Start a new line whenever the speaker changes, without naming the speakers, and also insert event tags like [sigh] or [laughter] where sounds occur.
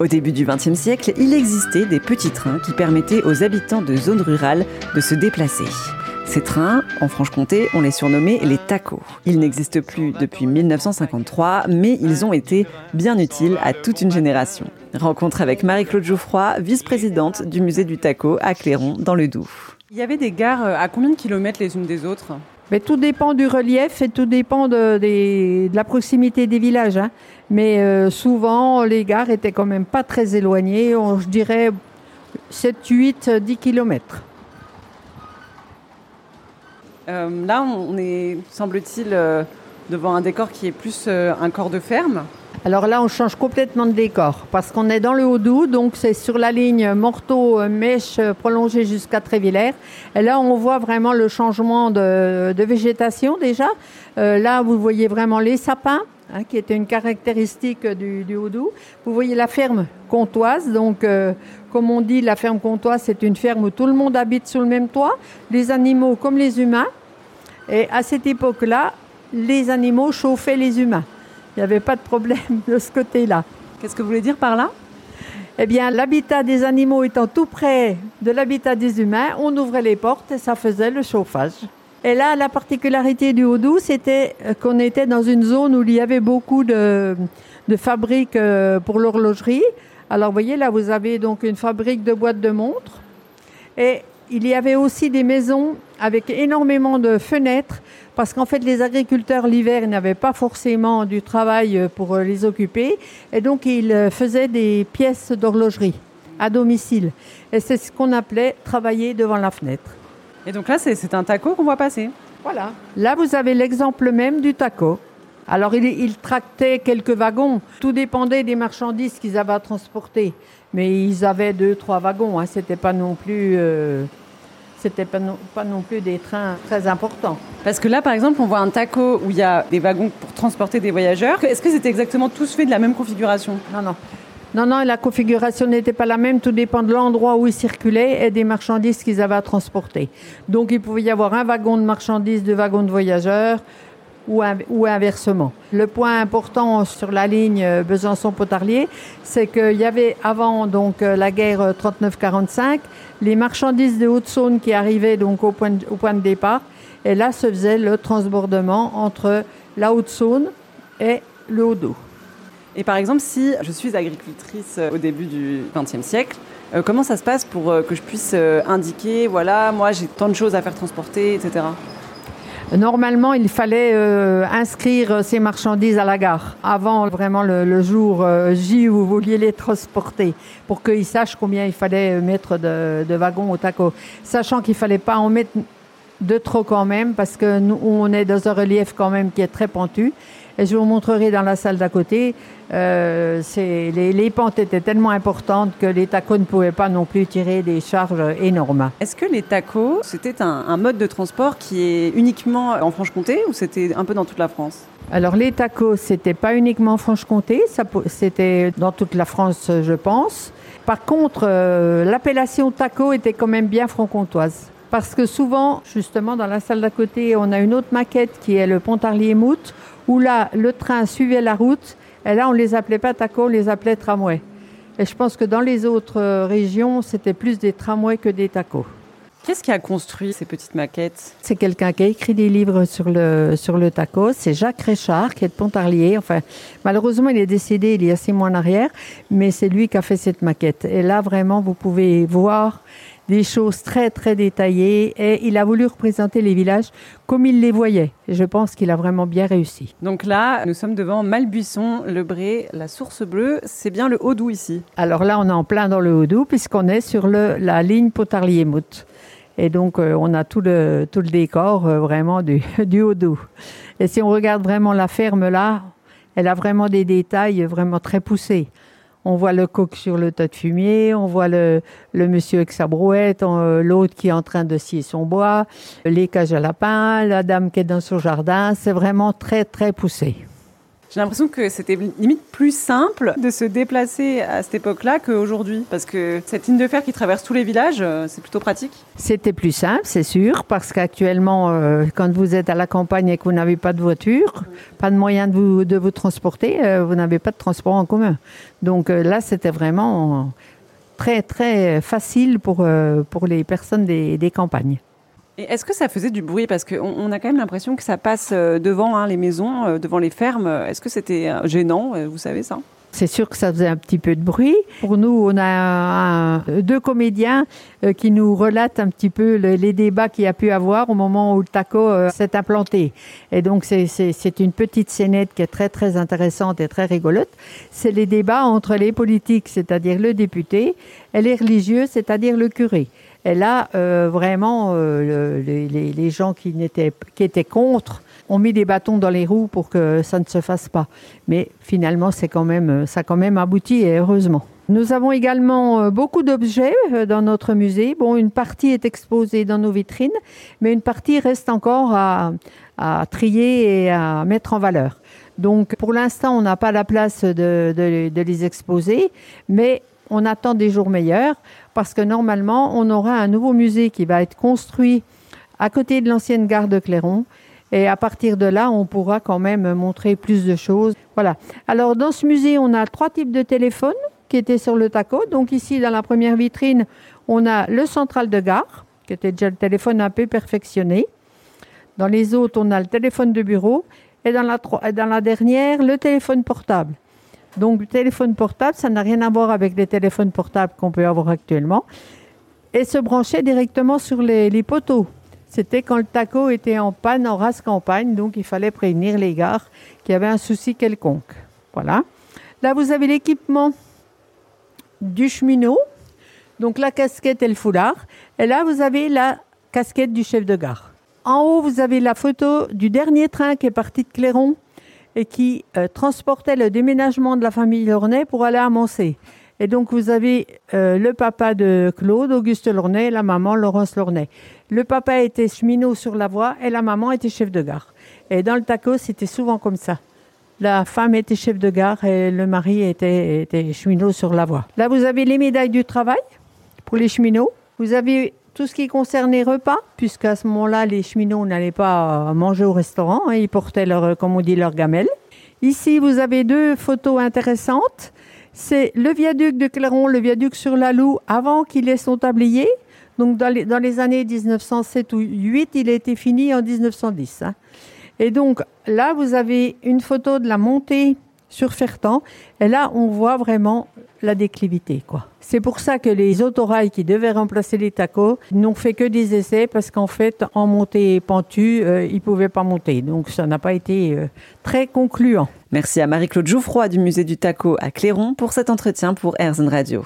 Au début du XXe siècle, il existait des petits trains qui permettaient aux habitants de zones rurales de se déplacer. Ces trains, en Franche-Comté, on les surnommait les tacos. Ils n'existent plus depuis 1953, mais ils ont été bien utiles à toute une génération. Rencontre avec Marie-Claude Jouffroy, vice-présidente du musée du taco à Cléron, dans le Doubs.
Il y avait des gares à combien de kilomètres les unes des autres?
Mais tout dépend du relief et tout dépend de, la proximité des villages. Hein. Mais euh, souvent, les gares étaient quand même pas très éloignées. je dirais 7, 8, 10 kilomètres.
Euh, là, on est, semble-t-il, euh, devant un décor qui est plus un corps de ferme.
Alors là, on change complètement de décor parce qu'on est dans le Haut-Doubs, donc c'est sur la ligne Morteau-Mèche prolongée jusqu'à Trévillers. Et là, on voit vraiment le changement de, végétation déjà. là, vous voyez vraiment les sapins, hein, qui étaient une caractéristique du, du Haut-Doubs. Vous voyez la ferme comtoise, donc comme on dit, la ferme comtoise, c'est une ferme où tout le monde habite sous le même toit, les animaux comme les humains. Et à cette époque-là, les animaux chauffaient les humains. Il n'y avait pas de problème [laughs] de ce côté-là.
Qu'est-ce que vous voulez dire par là?
Eh bien, l'habitat des animaux étant tout près de l'habitat des humains, on ouvrait les portes et ça faisait le chauffage. Et là, la particularité du Haut-Doubs, c'était qu'on était dans une zone où il y avait beaucoup de, de fabriques euh, pour l'horlogerie. Alors, vous voyez, là, vous avez donc une fabrique de boîtes de montres. Et il y avait aussi des maisons avec énormément de fenêtres, parce qu'en fait, les agriculteurs, l'hiver, n'avaient pas forcément du travail pour les occuper. Et donc, ils faisaient des pièces d'horlogerie à domicile. Et c'est ce qu'on appelait travailler devant la fenêtre.
Et donc là, c'est un taco qu'on voit passer.
Voilà. Là, vous avez l'exemple même du taco. Alors, il, tractait quelques wagons. Tout dépendait des marchandises qu'ils avaient à transporter. Mais ils avaient deux, trois wagons. Hein. C'était pas non plus. Euh, c'était pas non, pas non plus des trains très importants.
Parce que là, par exemple, on voit un taco où il y a des wagons pour transporter des voyageurs. Est-ce que c'était exactement tous fait de la même configuration?
Non, non. Non, non, la configuration n'était pas la même. Tout dépend de l'endroit où ils circulaient et des marchandises qu'ils avaient à transporter. Donc, il pouvait y avoir un wagon de marchandises, deux wagons de voyageurs, ou, inversement. Le point important sur la ligne euh, Besançon-Potarlier, c'est qu'il y avait avant donc euh, la guerre 39-45 euh, les marchandises de Haute-Saône qui arrivaient donc au point, de, départ, et là se faisait le transbordement entre la Haute-Saône et le Haut-Doubs.
Et par exemple, si je suis agricultrice au début du XXe siècle, comment ça se passe pour que je puisse indiquer, voilà, moi j'ai tant de choses à faire transporter, etc.
Normalement, il fallait euh, inscrire ces marchandises à la gare avant vraiment le, jour euh, J où vous vouliez les transporter pour qu'ils sachent combien il fallait mettre de, wagons au taco. Sachant qu'il fallait pas en mettre de trop quand même parce que nous, on est dans un relief quand même qui est très pentu. Et je vous montrerai dans la salle d'à côté, euh, les, pentes étaient tellement importantes que les tacos ne pouvaient pas non plus tirer des charges énormes.
Est-ce que les tacos, c'était un, mode de transport qui est uniquement en Franche-Comté ou c'était un peu dans toute la France?
Alors les tacos, c'était pas uniquement en Franche-Comté, c'était dans toute la France, je pense. Par contre, euh, l'appellation taco était quand même bien franc-comtoise. Parce que souvent, justement, dans la salle d'à côté, on a une autre maquette qui est le Pontarlier-Mout, où là, le train suivait la route, et là, on les appelait pas tacos, on les appelait tramways. Et je pense que dans les autres euh, régions, c'était plus des tramways que des tacos.
Qu'est-ce qui a construit ces petites maquettes?
C'est quelqu'un qui a écrit des livres sur le, sur le taco. C'est Jacques Réchard, qui est de Pontarlier. Enfin, malheureusement, il est décédé il y a six mois en arrière, mais c'est lui qui a fait cette maquette. Et là, vraiment, vous pouvez voir des choses très très détaillées et il a voulu représenter les villages comme il les voyait. Et je pense qu'il a vraiment bien réussi.
Donc là, nous sommes devant Malbuisson, le Bré, la Source Bleue. C'est bien le Haut-Doubs ici?
Alors là, on est en plein dans le Haut-Doubs puisqu'on est sur le, la ligne Potarlier-Mout. Et donc, euh, on a tout le, tout le décor euh, vraiment du, [laughs] du Haut-Doubs. Et si on regarde vraiment la ferme là, elle a vraiment des détails vraiment très poussés. On voit le coq sur le tas de fumier, on voit le, monsieur avec sa brouette, euh, l'autre qui est en train de scier son bois, les cages à lapins, la dame qui est dans son jardin. C'est vraiment très, très poussé.
J'ai l'impression que c'était limite plus simple de se déplacer à cette époque-là qu'aujourd'hui, parce que cette ligne de fer qui traverse tous les villages, euh, c'est plutôt pratique.
C'était plus simple, c'est sûr, parce qu'actuellement, euh, quand vous êtes à la campagne et que vous n'avez pas de voiture, pas de moyen de vous, de vous transporter, euh, vous n'avez pas de transport en commun. Donc là, c'était vraiment très, très facile pour, pour les personnes des, des campagnes.
Est-ce que ça faisait du bruit? Parce qu'on on a quand même l'impression que ça passe euh, devant hein, les maisons, euh, devant les fermes. Est-ce que c'était euh, gênant Vous savez ça?
C'est sûr que ça faisait un petit peu de bruit. Pour nous, on a deux comédiens qui nous relatent un petit peu les débats qu'il y a pu avoir au moment où le taco s'est implanté. Et donc, c'est une petite scénette qui est très, très intéressante et très rigolote. C'est les débats entre les politiques, c'est-à-dire le député, et les religieux, c'est-à-dire le curé. Et là, euh, vraiment, euh, les, gens qui, étaient, qui étaient contre ont mis des bâtons dans les roues pour que ça ne se fasse pas. Mais finalement, c'est quand même, ça a quand même abouti et heureusement. Nous avons également euh, beaucoup d'objets dans notre musée. Bon, une partie est exposée dans nos vitrines, mais une partie reste encore à, trier et à mettre en valeur. Donc, pour l'instant, on n'a pas la place de, de les exposer, mais on attend des jours meilleurs parce que normalement, on aura un nouveau musée qui va être construit à côté de l'ancienne gare de Clairon. Et à partir de là, on pourra quand même montrer plus de choses. Voilà. Alors, dans ce musée, on a trois types de téléphones qui étaient sur le taco. Donc, ici, dans la première vitrine, on a le central de gare, qui était déjà le téléphone un peu perfectionné. Dans les autres, on a le téléphone de bureau. Et dans la, dans la dernière, le téléphone portable. Donc, le téléphone portable, ça n'a rien à voir avec les téléphones portables qu'on peut avoir actuellement. Et se branchait directement sur les, poteaux. C'était quand le taco était en panne en race campagne, donc il fallait prévenir les gares qu'il y avait un souci quelconque. Voilà. Là, vous avez l'équipement du cheminot, donc la casquette et le foulard. Et là, vous avez la casquette du chef de gare. En haut, vous avez la photo du dernier train qui est parti de Clairon et qui euh, transportait le déménagement de la famille Lornay pour aller à Moncey. Et donc, vous avez euh, le papa de Claude, Auguste Lornay, et la maman, Laurence Lornay. Le papa était cheminot sur la voie et la maman était chef de gare. Et dans le taco, c'était souvent comme ça. La femme était chef de gare et le mari était, était cheminot sur la voie. Là, vous avez les médailles du travail pour les cheminots. Vous avez tout ce qui concerne les repas, puisqu'à ce moment-là, les cheminots n'allaient pas manger au restaurant, hein, ils portaient leur, comme on dit, leur gamelle. Ici, vous avez deux photos intéressantes. C'est le viaduc de Clairon, le viaduc sur la Loue, avant qu'il ait son tablier. Donc, dans les, dans les, années 1907 ou 8, il a été fini en 1910. Hein. Et donc, là, vous avez une photo de la montée sur Fertan. Et là, on voit vraiment la déclivité, quoi. C'est pour ça que les autorails qui devaient remplacer les tacos n'ont fait que des essais parce qu'en fait, en montée pentue, euh, ils ne pouvaient pas monter. Donc, ça n'a pas été euh, très concluant.
Merci à Marie-Claude Jouffroy du musée du taco à Cléron pour cet entretien pour Airzen Radio.